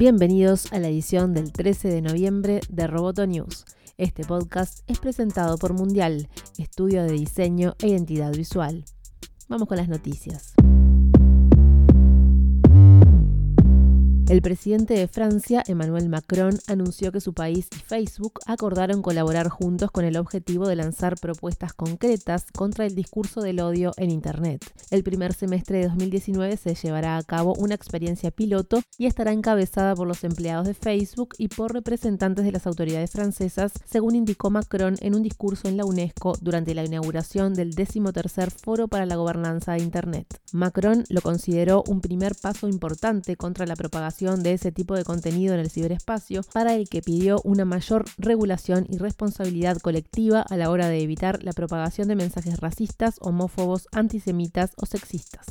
Bienvenidos a la edición del 13 de noviembre de Roboto News. Este podcast es presentado por Mundial, estudio de diseño e identidad visual. Vamos con las noticias. El presidente de Francia, Emmanuel Macron, anunció que su país y Facebook acordaron colaborar juntos con el objetivo de lanzar propuestas concretas contra el discurso del odio en Internet. El primer semestre de 2019 se llevará a cabo una experiencia piloto y estará encabezada por los empleados de Facebook y por representantes de las autoridades francesas, según indicó Macron en un discurso en la UNESCO durante la inauguración del decimotercer Foro para la Gobernanza de Internet. Macron lo consideró un primer paso importante contra la propagación de ese tipo de contenido en el ciberespacio, para el que pidió una mayor regulación y responsabilidad colectiva a la hora de evitar la propagación de mensajes racistas, homófobos, antisemitas o sexistas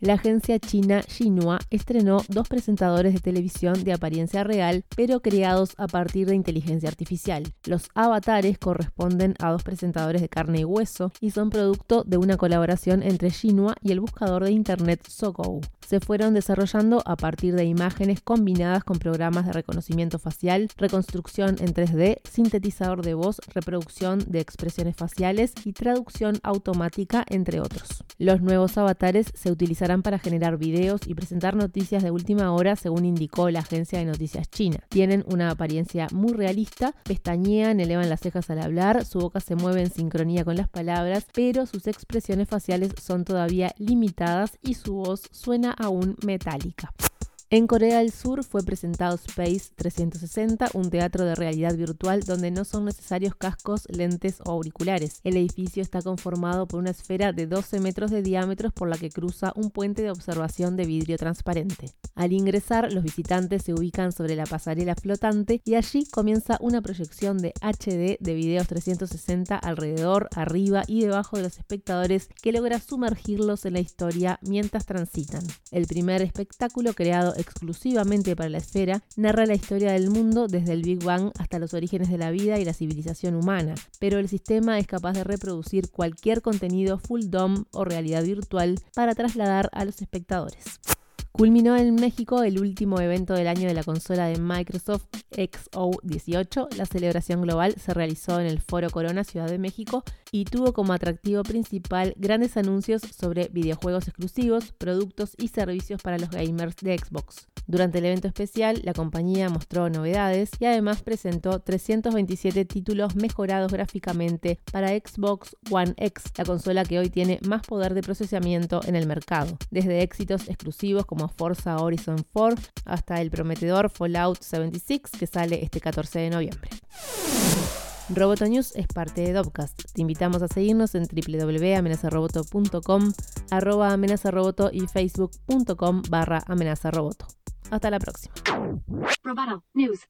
la agencia china Xinhua estrenó dos presentadores de televisión de apariencia real, pero creados a partir de inteligencia artificial. Los avatares corresponden a dos presentadores de carne y hueso y son producto de una colaboración entre Xinhua y el buscador de internet Sogou. Se fueron desarrollando a partir de imágenes combinadas con programas de reconocimiento facial, reconstrucción en 3D, sintetizador de voz, reproducción de expresiones faciales y traducción automática, entre otros. Los nuevos avatares se utilizan para generar videos y presentar noticias de última hora, según indicó la agencia de noticias china. Tienen una apariencia muy realista, pestañean, elevan las cejas al hablar, su boca se mueve en sincronía con las palabras, pero sus expresiones faciales son todavía limitadas y su voz suena aún metálica. En Corea del Sur fue presentado Space 360, un teatro de realidad virtual donde no son necesarios cascos, lentes o auriculares. El edificio está conformado por una esfera de 12 metros de diámetro por la que cruza un puente de observación de vidrio transparente. Al ingresar, los visitantes se ubican sobre la pasarela flotante y allí comienza una proyección de HD de videos 360 alrededor, arriba y debajo de los espectadores que logra sumergirlos en la historia mientras transitan. El primer espectáculo creado exclusivamente para la esfera, narra la historia del mundo desde el Big Bang hasta los orígenes de la vida y la civilización humana, pero el sistema es capaz de reproducir cualquier contenido full DOM o realidad virtual para trasladar a los espectadores. Culminó en México el último evento del año de la consola de Microsoft XO18. La celebración global se realizó en el Foro Corona Ciudad de México y tuvo como atractivo principal grandes anuncios sobre videojuegos exclusivos, productos y servicios para los gamers de Xbox. Durante el evento especial, la compañía mostró novedades y además presentó 327 títulos mejorados gráficamente para Xbox One X, la consola que hoy tiene más poder de procesamiento en el mercado, desde éxitos exclusivos como Forza Horizon 4 hasta el prometedor Fallout 76 que sale este 14 de noviembre. Roboto News es parte de Dopcast. Te invitamos a seguirnos en www.amenazaroboto.com, arroba amenazaroboto y facebook.com barra amenazaroboto. Hasta la próxima. Roboto News.